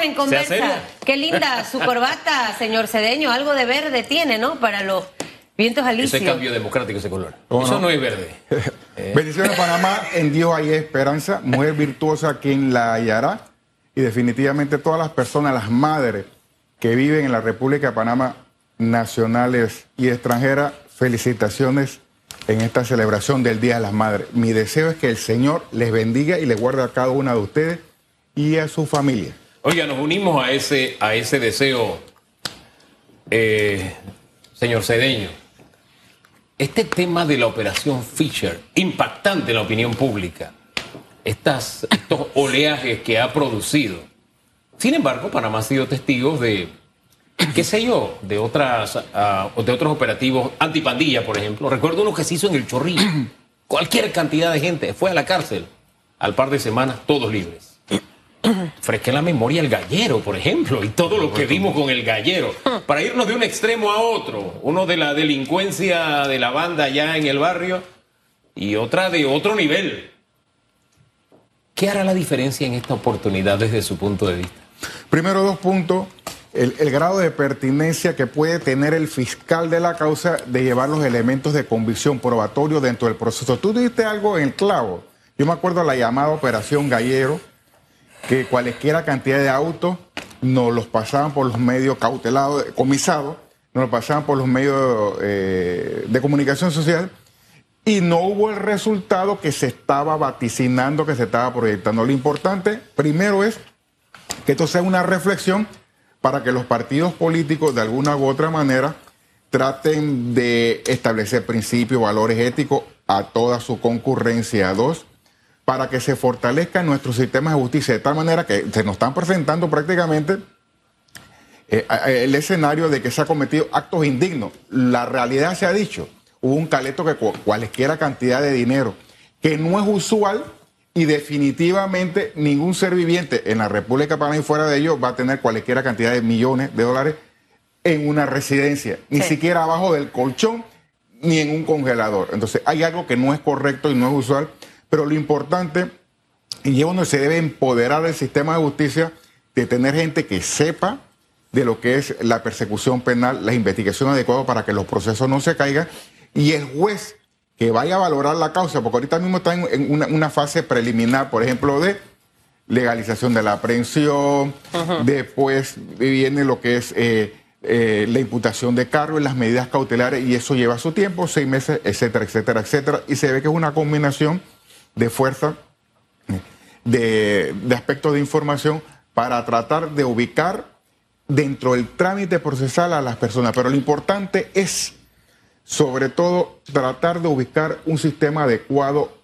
estamos en conversa. Qué linda su corbata, señor Cedeño. Algo de verde tiene, ¿no? Para los vientos alisios. Ese cambio democrático, ese color. Eso no? es verde. Bendiciones, Panamá. En Dios hay esperanza. Mujer virtuosa quien la hallará. Y definitivamente todas las personas, las madres que viven en la República de Panamá, nacionales y extranjeras, felicitaciones en esta celebración del Día de las Madres. Mi deseo es que el Señor les bendiga y les guarde a cada una de ustedes y a su familia. Oiga, nos unimos a ese, a ese deseo, eh, señor Cedeño. Este tema de la operación Fisher, impactante en la opinión pública, estas, estos oleajes que ha producido. Sin embargo, Panamá ha sido testigo de qué sé yo, de otras uh, de otros operativos antipandilla, por ejemplo. Recuerdo uno que se hizo en el Chorrillo. Cualquier cantidad de gente fue a la cárcel. Al par de semanas, todos libres. Fresqué la memoria el gallero, por ejemplo, y todo lo que vimos con el gallero. Para irnos de un extremo a otro. Uno de la delincuencia de la banda allá en el barrio y otra de otro nivel. ¿Qué hará la diferencia en esta oportunidad desde su punto de vista? Primero, dos puntos el, grado de pertinencia que puede tener el fiscal de la causa de llevar los elementos de convicción probatorio dentro del proceso. Tú dijiste algo en el clavo. Yo me acuerdo de la llamada Operación Gallero, que cualesquiera cantidad de autos nos los pasaban por los medios cautelados, comisados, nos los pasaban por los medios eh, de comunicación social y no hubo el resultado que se estaba vaticinando, que se estaba proyectando. Lo importante, primero, es que esto sea una reflexión para que los partidos políticos de alguna u otra manera traten de establecer principios, valores éticos a toda su concurrencia. Dos, para que se fortalezca nuestro sistema de justicia de tal manera que se nos están presentando prácticamente eh, el escenario de que se ha cometido actos indignos. La realidad se ha dicho, hubo un caleto que cualquiera cantidad de dinero, que no es usual y definitivamente ningún ser viviente en la República Panamá y fuera de ellos va a tener cualquier cantidad de millones de dólares en una residencia, ni siquiera abajo del colchón ni en un congelador. Entonces hay algo que no es correcto y no es usual, pero lo importante, y es donde se debe empoderar el sistema de justicia, de tener gente que sepa de lo que es la persecución penal, la investigación adecuada para que los procesos no se caigan, y el juez que vaya a valorar la causa, porque ahorita mismo está en, una, fase preliminar, por ejemplo, de legalización de la aprehensión, después viene lo que es eh, eh, la imputación de cargo y las medidas cautelares, y eso lleva su tiempo, seis meses, etcétera, etcétera, etcétera, y se ve que es una combinación de fuerza, de, de aspectos de información para tratar de ubicar dentro del trámite procesal a las personas, pero lo importante es sobre todo tratar de ubicar un sistema adecuado,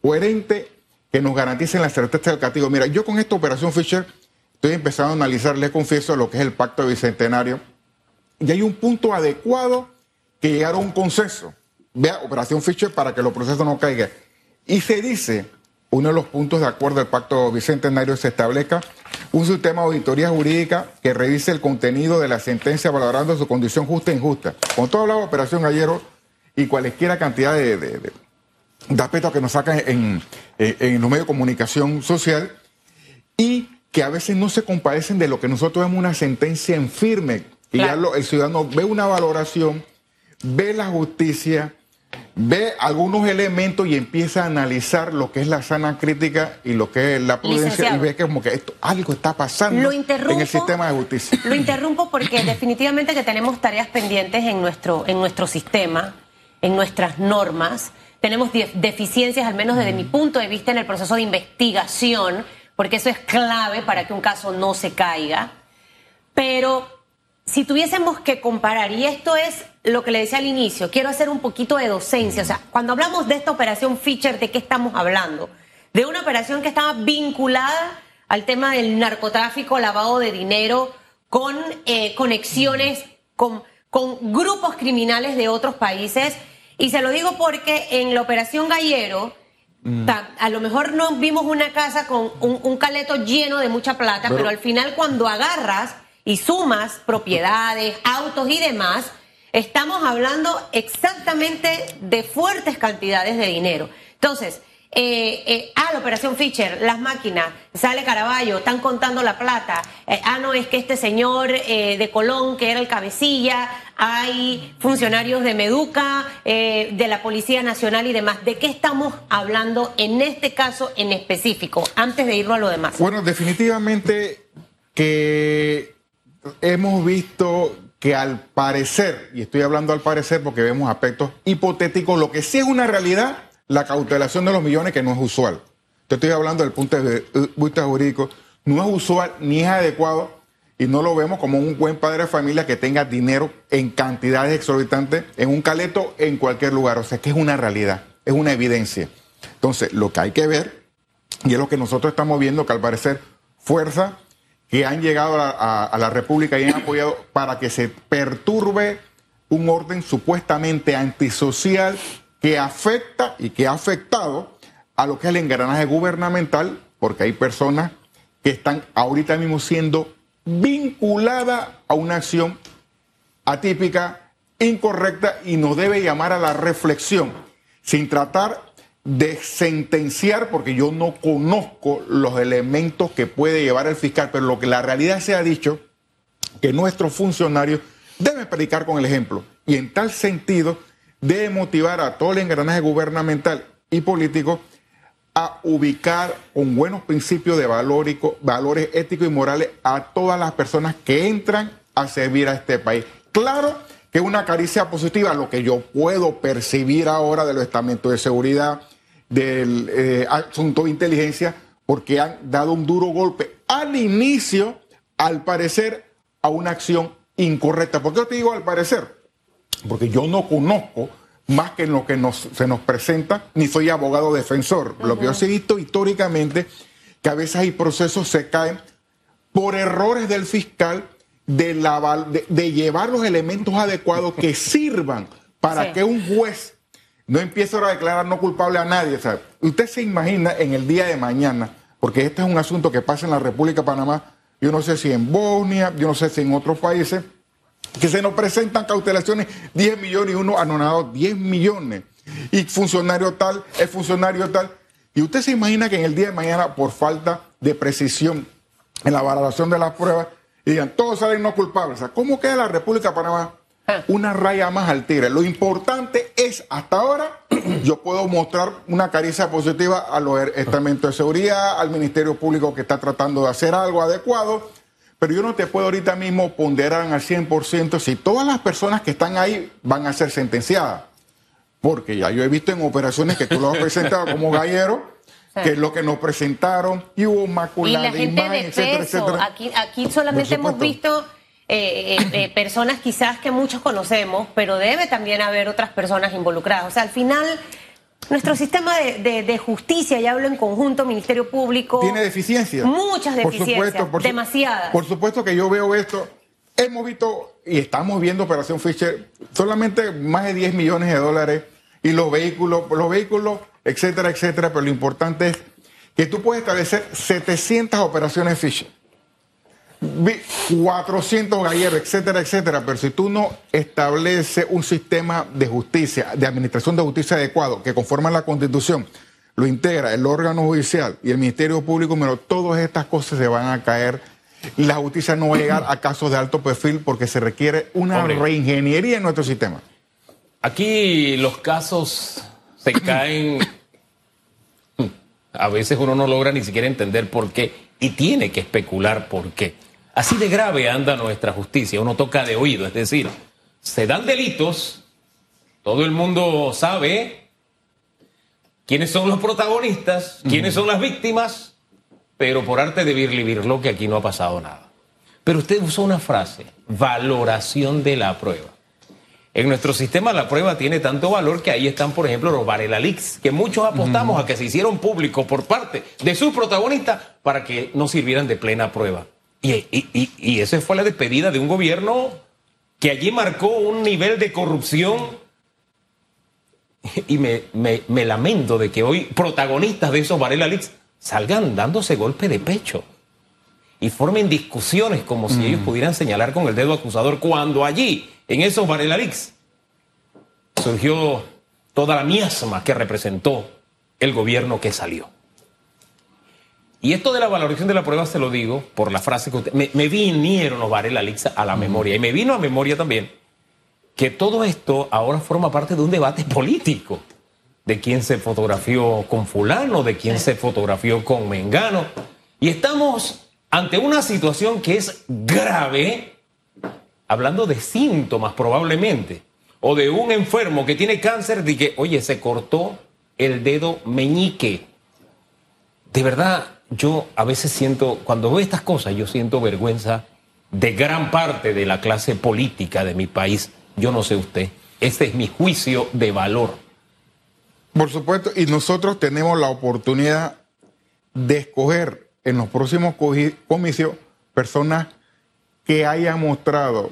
coherente, que nos garantice la certeza del castigo. Mira, yo con esta operación Fisher estoy empezando a analizar, les confieso, lo que es el pacto bicentenario, y hay un punto adecuado que llegar a un consenso. Vea, operación Fisher para que los procesos no caigan. Y se dice uno de los puntos de acuerdo del Pacto Bicentenario se establezca un sistema de auditoría jurídica que revise el contenido de la sentencia valorando su condición justa e injusta. Con todo hablado de operación Gallero y cualesquiera cantidad de, aspectos que nos sacan en, los medios de comunicación social y que a veces no se compadecen de lo que nosotros vemos una sentencia en firme. Y ya el ciudadano ve una valoración, ve la justicia, ve algunos elementos y empieza a analizar lo que es la sana crítica y lo que es la prudencia y ve que como que esto algo está pasando en el sistema de justicia. Lo interrumpo porque definitivamente que tenemos tareas pendientes en nuestro en nuestro sistema, en nuestras normas. Tenemos deficiencias, al menos desde mi punto de vista, en el proceso de investigación, porque eso es clave para que un caso no se caiga. Pero si tuviésemos que comparar, y esto es lo que le decía al inicio, quiero hacer un poquito de docencia. O sea, cuando hablamos de esta operación Fischer, ¿de qué estamos hablando? De una operación que estaba vinculada al tema del narcotráfico, lavado de dinero, con eh, conexiones con, con grupos criminales de otros países. Y se lo digo porque en la operación Gallero, mm. a lo mejor no vimos una casa con un, un caleto lleno de mucha plata, pero al final cuando agarras y sumas propiedades, autos y demás, estamos hablando exactamente de fuertes cantidades de dinero. Entonces, eh, eh, ah, la operación Fischer, las máquinas, sale Caraballo, están contando la plata. Eh, ah, no, es que este señor de Colón, que era el cabecilla, hay funcionarios de Meduca, de la Policía Nacional y demás. ¿De qué estamos hablando en este caso en específico, antes de irnos a lo demás? Bueno, definitivamente que hemos visto que al parecer, y estoy hablando al parecer porque vemos aspectos hipotéticos, lo que sí es una realidad la cautelación de los millones, que no es usual. Te estoy hablando del punto de vista jurídico, no es usual ni es adecuado y no lo vemos como un buen padre de familia que tenga dinero en cantidades exorbitantes en un caleto en cualquier lugar. O sea, que es una realidad, es una evidencia. Entonces, lo que hay que ver, y es lo que nosotros estamos viendo, que al parecer fuerza que han llegado a, la República y han apoyado para que se perturbe un orden supuestamente antisocial que afecta y que ha afectado a lo que es el engranaje gubernamental, porque hay personas que están ahorita mismo siendo vinculadas a una acción atípica, incorrecta y nos debe llamar a la reflexión, sin tratar de sentenciar, porque yo no conozco los elementos que puede llevar el fiscal, pero lo que la realidad se ha dicho, que nuestros funcionarios deben predicar con el ejemplo. Y en tal sentido, debe motivar a todo el engranaje gubernamental y político a ubicar con buenos principios de valores éticos y morales a todas las personas que entran a servir a este país. Claro que una caricia positiva, lo que yo puedo percibir ahora de los estamentos de seguridad, del eh, asunto de inteligencia, porque han dado un duro golpe al inicio, al parecer, a una acción incorrecta. ¿Por qué te digo al parecer? porque yo no conozco más que en lo que nos, se nos presenta, ni soy abogado defensor. Lo que yo he visto históricamente, que a veces hay procesos se caen por errores del fiscal de, la, de, llevar los elementos adecuados que sirvan para que un juez no empiece a declarar no culpable a nadie. usted se imagina en el día de mañana, porque este es un asunto que pasa en la República de Panamá, yo no sé si en Bosnia, yo no sé si en otros países, que se nos presentan cautelaciones 10 millones y uno anonadado 10 millones. Y funcionario tal, es funcionario tal. Y usted se imagina que en el día de mañana, por falta de precisión en la valoración de las pruebas, digan, todos salen no culpables. ¿Cómo queda la República de Panamá? Ah. Una raya más al tigre. Lo importante es, hasta ahora, yo puedo mostrar una caricia positiva a los estamentos de seguridad, al Ministerio Público que está tratando de hacer algo adecuado pero yo no te puedo ahorita mismo ponderar al 100% si todas las personas que están ahí van a ser sentenciadas. Porque ya yo he visto en operaciones que tú lo has presentado como gallero, que es lo que nos presentaron, y hubo maculada de imagen, etcétera, etcétera. Aquí, aquí solamente hemos visto eh, eh, eh, personas quizás que muchos conocemos, pero debe también haber otras personas involucradas. O sea, al final nuestro sistema de, justicia, ya hablo en conjunto, Ministerio Público. Tiene deficiencias. Muchas deficiencias. demasiadas. Por supuesto que yo veo esto. Hemos visto y estamos viendo Operación Fisher solamente más de 10 millones de dólares y los vehículos, los vehículos, etcétera, etcétera. Pero lo importante es que tú puedes establecer 700 operaciones Fisher 400 galleros, etcétera, etcétera. Pero si tú no estableces un sistema de justicia, de administración de justicia adecuado, que conforma la Constitución, lo integra el órgano judicial y el Ministerio Público, pero todas estas cosas se van a caer. La justicia no va a llegar a casos de alto perfil porque se requiere una reingeniería en nuestro sistema. Aquí los casos se caen. A veces uno no logra ni siquiera entender por qué y tiene que especular por qué. Así de grave anda nuestra justicia, uno toca de oído, es decir, se dan delitos, todo el mundo sabe quiénes son los protagonistas, quiénes son las víctimas, pero por arte de lo que aquí no ha pasado nada. Pero usted usó una frase, valoración de la prueba. En nuestro sistema la prueba tiene tanto valor que ahí están, por ejemplo, los Varela Leaks, que muchos apostamos a que se hicieron públicos por parte de sus protagonistas para que no sirvieran de plena prueba. Y, y, y, esa fue la despedida de un gobierno que allí marcó un nivel de corrupción. Y me, me, lamento de que hoy protagonistas de esos Varela Leaks salgan dándose golpe de pecho y formen discusiones como si mm. ellos pudieran señalar con el dedo acusador cuando allí, en esos Varela Leaks, surgió toda la miasma que representó el gobierno que salió. Y esto de la valoración de la prueba se lo digo por la frase que usted... Me, me vinieron los Lixa a la memoria y me vino a memoria también que todo esto ahora forma parte de un debate político. De quién se fotografió con fulano, de quién se fotografió con Mengano. Y estamos ante una situación que es grave, hablando de síntomas probablemente, o de un enfermo que tiene cáncer, de que, oye, se cortó el dedo meñique. De verdad, yo a veces siento, cuando veo estas cosas, yo siento vergüenza de gran parte de la clase política de mi país. Yo no sé usted. Este es mi juicio de valor. Por supuesto, y nosotros tenemos la oportunidad de escoger en los próximos comicios personas que hayan mostrado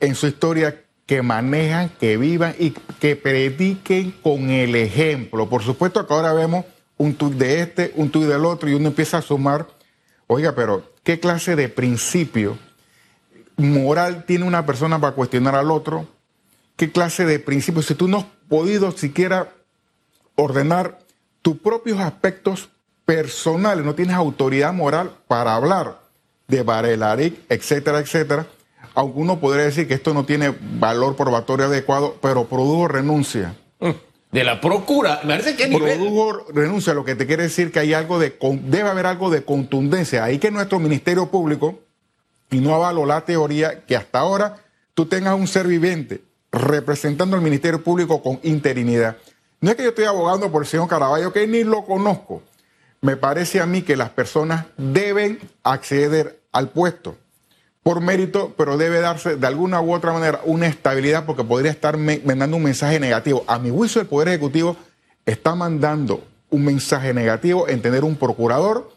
en su historia que manejan, que vivan y que prediquen con el ejemplo. Por supuesto que ahora vemos un tuit de este, un tuit del otro, y uno empieza a sumar, oiga, pero ¿qué clase de principio moral tiene una persona para cuestionar al otro? ¿Qué clase de principio? Si tú no has podido siquiera ordenar tus propios aspectos personales, no tienes autoridad moral para hablar de Barelaric, etcétera, etcétera, aunque uno podría decir que esto no tiene valor probatorio adecuado, pero produjo renuncia. Mm de la procura, me parece que Produjo renuncia, lo que te quiere decir que hay algo de debe haber algo de contundencia. Ahí que nuestro Ministerio Público, y no avalo la teoría, que hasta ahora tú tengas un ser viviente representando al Ministerio Público con interinidad. No es que yo estoy abogando por el señor Caraballo, que ni lo conozco. Me parece a mí que las personas deben acceder al puesto por mérito, pero debe darse de alguna u otra manera una estabilidad porque podría estar mandando un mensaje negativo. A mi juicio, el Poder Ejecutivo está mandando un mensaje negativo en tener un procurador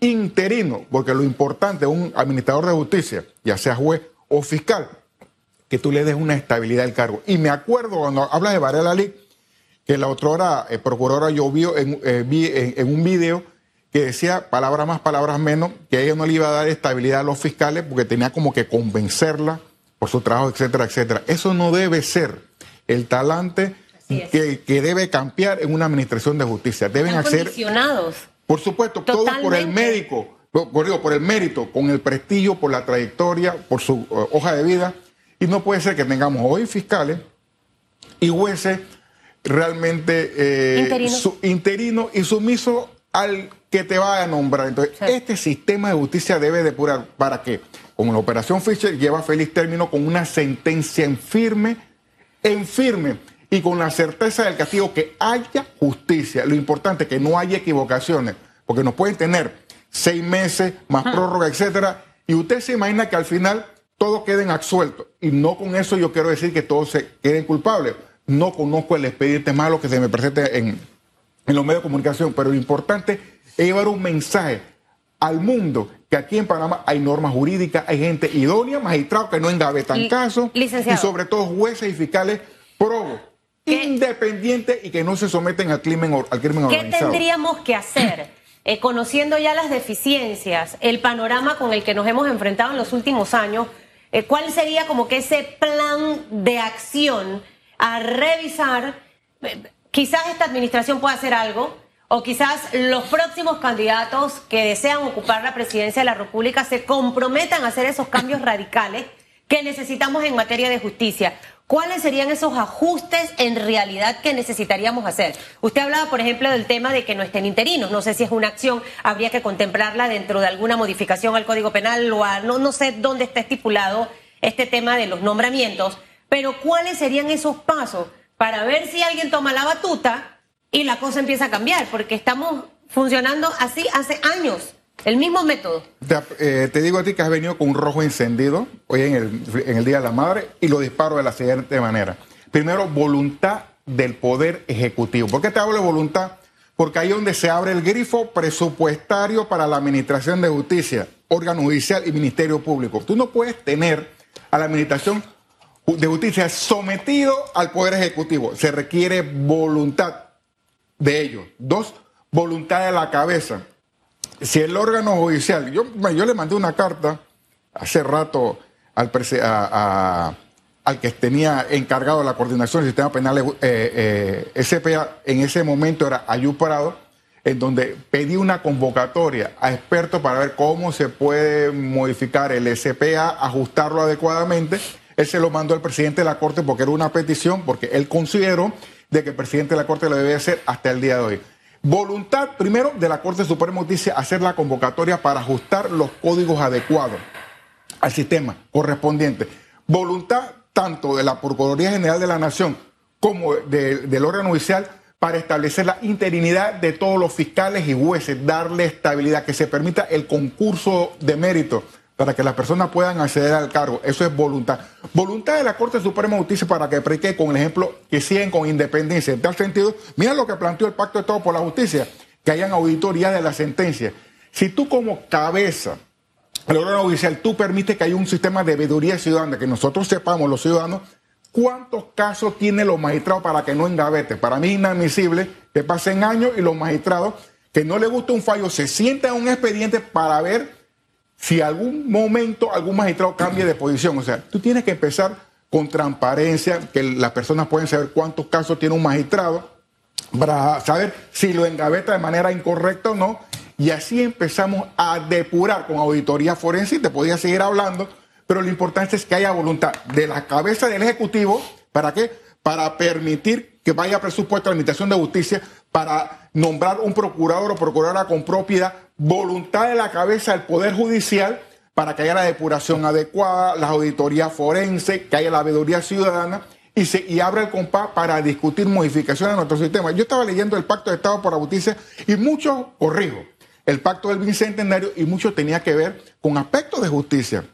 interino, porque lo importante es un administrador de justicia, ya sea juez o fiscal, que tú le des una estabilidad al cargo. Y me acuerdo cuando hablas de Varela Lee, que la otra hora eh, procuradora yo vi en, eh, vi en un video que decía palabras más, palabras menos, que a ella no le iba a dar estabilidad a los fiscales porque tenía como que convencerla por su trabajo, etcétera, etcétera. Eso no debe ser el talante que, que, debe cambiar en una administración de justicia. Deben hacer. Por supuesto, todo por el médico, por, digo, por el mérito, con el prestigio, por la trayectoria, por su eh, hoja de vida. Y no puede ser que tengamos hoy fiscales y jueces realmente eh, interino y sumiso al que te va a nombrar. Entonces, este sistema de justicia debe depurar para que, como la operación Fisher lleva feliz término con una sentencia en firme, en firme y con la certeza del castigo que haya justicia. Lo importante es que no haya equivocaciones, porque nos pueden tener seis meses, más prórroga, etcétera, y usted se imagina que al final todos queden absueltos. Y no con eso yo quiero decir que todos se queden culpables. No conozco el expediente malo que se me presente en, en los medios de comunicación, pero lo importante es llevar un mensaje al mundo que aquí en Panamá hay normas jurídicas, hay gente idónea, magistrados que no engavetan casos, y sobre todo jueces y fiscales probos, independientes y que no se someten al crimen, al crimen organizado. ¿Qué tendríamos que hacer? Eh, conociendo ya las deficiencias, el panorama con el que nos hemos enfrentado en los últimos años, eh, ¿cuál sería como que ese plan de acción a revisar? Eh, quizás esta administración pueda hacer algo, o quizás los próximos candidatos que desean ocupar la presidencia de la República se comprometan a hacer esos cambios radicales que necesitamos en materia de justicia. ¿Cuáles serían esos ajustes en realidad que necesitaríamos hacer? Usted hablaba, por ejemplo, del tema de que no estén interinos. No sé si es una acción, habría que contemplarla dentro de alguna modificación al Código Penal o a, no, no sé dónde está estipulado este tema de los nombramientos, pero ¿cuáles serían esos pasos para ver si alguien toma la batuta y la cosa empieza a cambiar, porque estamos funcionando así hace años. El mismo método. Te, eh, digo a ti que has venido con un rojo encendido hoy en el, en el Día de la Madre y lo disparo de la siguiente manera. Primero, voluntad del Poder Ejecutivo. ¿Por qué te hablo de voluntad? Porque ahí es donde se abre el grifo presupuestario para la Administración de Justicia, órgano judicial y Ministerio Público. Tú no puedes tener a la Administración de Justicia sometido al Poder Ejecutivo. Se requiere voluntad de ellos. Dos, voluntad de la cabeza. Si el órgano judicial, yo, yo le mandé una carta hace rato al, al que tenía encargado la coordinación del sistema penal eh, eh, SPA, en ese momento era Ayú Parado, en donde pedí una convocatoria a expertos para ver cómo se puede modificar el SPA, ajustarlo adecuadamente. Él se lo mandó al presidente de la Corte porque era una petición, porque él consideró de que el presidente de la Corte lo debe hacer hasta el día de hoy. Voluntad, primero, de la Corte Suprema de Justicia hacer la convocatoria para ajustar los códigos adecuados al sistema correspondiente. Voluntad tanto de la Procuraduría General de la Nación como del órgano judicial para establecer la interinidad de todos los fiscales y jueces, darle estabilidad, que se permita el concurso de mérito para que las personas puedan acceder al cargo. Eso es voluntad. Voluntad de la Corte Suprema de Justicia para que preque con el ejemplo que siguen con independencia. En tal sentido, mira lo que planteó el Pacto de Estado por la Justicia, que hayan auditorías de la sentencia. Si tú como cabeza el órgano judicial, tú permites que haya un sistema de veeduría ciudadana, que nosotros sepamos, los ciudadanos, cuántos casos tienen los magistrados para que no engavete. Para mí es inadmisible que pasen años y los magistrados que no les gusta un fallo se sientan en un expediente para ver si algún momento algún magistrado cambie de posición. O sea, tú tienes que empezar con transparencia, que las personas pueden saber cuántos casos tiene un magistrado, para saber si lo engaveta de manera incorrecta o no, y así empezamos a depurar con auditoría forense y te podía seguir hablando, pero lo importante es que haya voluntad de la cabeza del Ejecutivo, ¿para qué? Para permitir que vaya presupuesto a la Administración de Justicia, para nombrar un procurador o procuradora con propiedad, voluntad de la cabeza del Poder Judicial para que haya la depuración adecuada, la auditoría forense, que haya la veeduría ciudadana y, se, y abra el compás para discutir modificaciones en nuestro sistema. Yo estaba leyendo el Pacto de Estado por la Justicia y mucho, corrijo, el pacto del bicentenario y mucho tenía que ver con aspectos de justicia,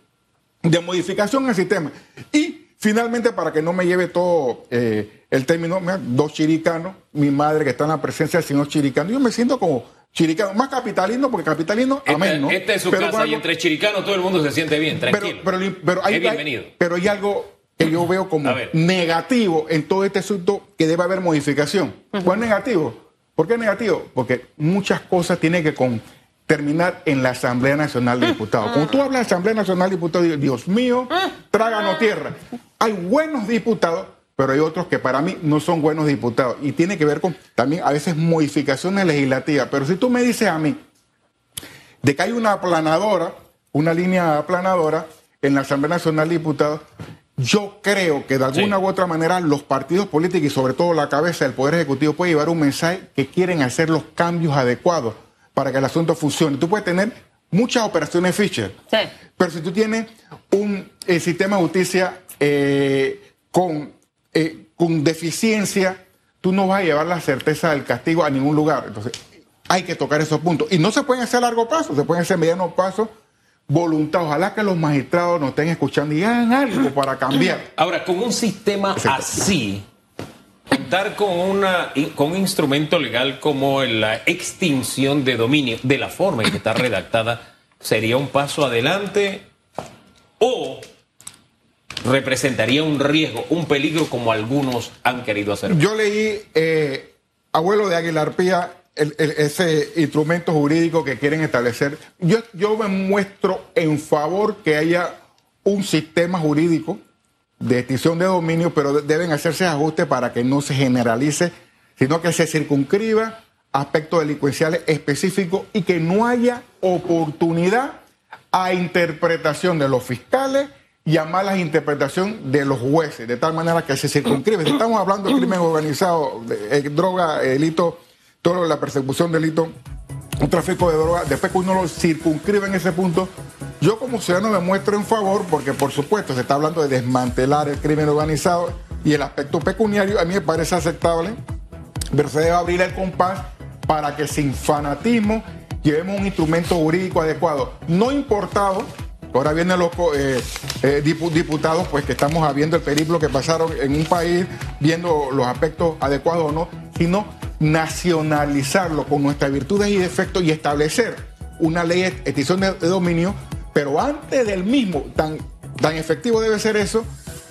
de modificación al sistema. Y finalmente, para que no me lleve todo eh, el término, dos chiricanos, mi madre que está en la presencia del señor chiricano, yo me siento como chiricano, más capitalino, porque capitalino, este, amén, ¿no? Esta es su casa y entre chiricanos todo el mundo se siente bien, tranquilo. Pero, pero, hay, bienvenido. pero hay algo que yo veo como negativo en todo este asunto que debe haber modificación. ¿Cuál es negativo? ¿Por qué negativo? Porque muchas cosas tienen que con, terminar en la Asamblea Nacional de Diputados. Cuando tú hablas de Asamblea Nacional de Diputados, Dios mío, tráganos tierra. Hay buenos diputados, pero hay otros que para mí no son buenos diputados. Y tiene que ver con también a veces modificaciones legislativas. Pero si tú me dices a mí de que hay una aplanadora, una línea aplanadora en la Asamblea Nacional de Diputados, yo creo que de alguna u otra manera los partidos políticos y sobre todo la cabeza del Poder Ejecutivo puede llevar un mensaje que quieren hacer los cambios adecuados para que el asunto funcione. Tú puedes tener muchas operaciones Fisher, pero si tú tienes un eh, sistema de justicia eh, con, eh, con deficiencia, tú no vas a llevar la certeza del castigo a ningún lugar. Entonces, hay que tocar esos puntos. Y no se pueden hacer a largo plazo, se pueden hacer a mediano plazo voluntad. Ojalá que los magistrados nos estén escuchando y hagan algo para cambiar. Ahora, con un sistema así, contar con, una, con un instrumento legal como la extinción de dominio, de la forma en que está redactada, sería un paso adelante o representaría un riesgo, un peligro como algunos han querido hacer. Yo leí, eh, abuelo de Aguilar Pía, ese instrumento jurídico que quieren establecer. Yo, yo me muestro en favor que haya un sistema jurídico de extinción de dominio, pero deben hacerse ajustes para que no se generalice, sino que se circunscriba aspectos delincuenciales específicos y que no haya oportunidad a interpretación de los fiscales y a mala interpretación de los jueces, de tal manera que se circunscribe. estamos hablando de crimen organizado, de, eh, droga, delito todo la persecución delito, un tráfico de drogas, después que uno lo circunscribe en ese punto, yo como ciudadano me muestro en favor, porque por supuesto se está hablando de desmantelar el crimen organizado y el aspecto pecuniario a mí me parece aceptable, pero se debe abrir el compás para que sin fanatismo llevemos un instrumento jurídico adecuado, no importado. Ahora vienen los eh, eh, diputados, pues que estamos viendo el periplo que pasaron en un país, viendo los aspectos adecuados o no, sino nacionalizarlo con nuestras virtudes y defectos y establecer una ley de extinción de, dominio, pero antes del mismo, tan, tan efectivo debe ser eso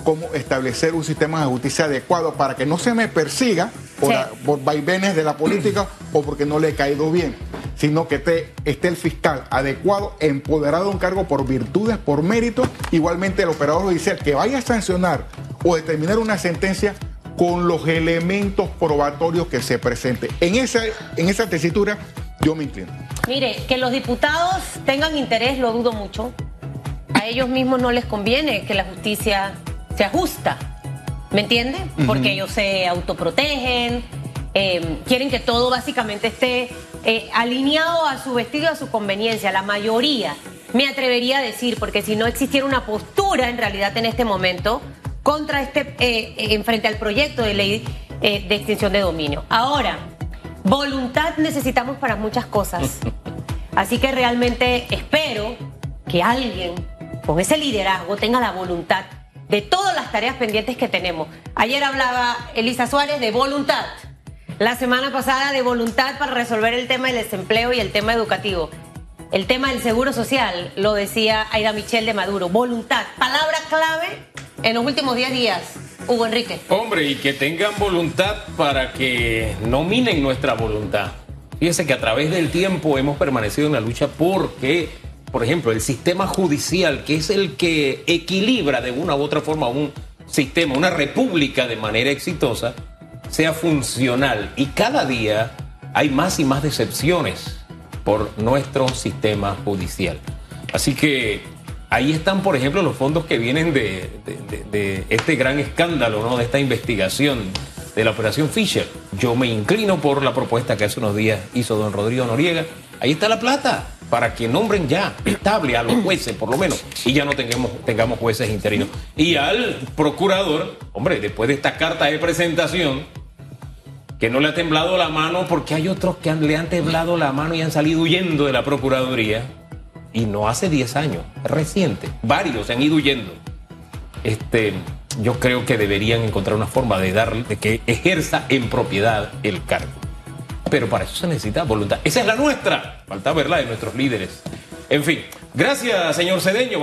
como establecer un sistema de justicia adecuado para que no se me persiga por, por vaivenes de la política o porque no le he caído bien, sino que esté, esté el fiscal adecuado, empoderado de un cargo por virtudes, por mérito, igualmente el operador judicial que vaya a sancionar o determinar una sentencia con los elementos probatorios que se presenten. En esa, en esa tesitura yo me inclino. Mire, que los diputados tengan interés, lo dudo mucho. A ellos mismos no les conviene que la justicia se ajusta. ¿Me entiende? Porque ellos se autoprotegen, eh, quieren que todo básicamente esté eh, alineado a su vestido, a su conveniencia. La mayoría, me atrevería a decir, porque si no existiera una postura en realidad en este momento contra este, eh, en frente al proyecto de ley de extinción de dominio. Ahora, voluntad necesitamos para muchas cosas. Así que realmente espero que alguien con ese liderazgo tenga la voluntad de todas las tareas pendientes que tenemos. Ayer hablaba Elisa Suárez de voluntad. La semana pasada de voluntad para resolver el tema del desempleo y el tema educativo. El tema del seguro social, lo decía Aida Michel de Maduro. Voluntad, palabra clave en los últimos 10 días. Hugo Enrique. Hombre, y que tengan voluntad para que no minen nuestra voluntad. Fíjese que a través del tiempo hemos permanecido en la lucha porque, por ejemplo, el sistema judicial, que es el que equilibra de una u otra forma un sistema, una república de manera exitosa, sea funcional. Y cada día hay más y más decepciones por nuestro sistema judicial. Así que ahí están, por ejemplo, los fondos que vienen de, este gran escándalo, ¿no? de esta investigación de la operación Fisher. Yo me inclino por la propuesta que hace unos días hizo don Rodrigo Noriega. Ahí está la plata para que nombren ya estable a los jueces, por lo menos, y ya no tengamos, tengamos jueces interinos. Y al procurador, hombre, después de esta carta de presentación, que no le ha temblado la mano porque hay otros que le han temblado la mano y han salido huyendo de la Procuraduría. Y no hace 10 años, reciente. Varios han ido huyendo. Este, yo creo que deberían encontrar una forma de darle, de que ejerza en propiedad el cargo. Pero para eso se necesita voluntad. Esa es la nuestra. Falta verla de nuestros líderes. En fin, gracias, señor Cedeño.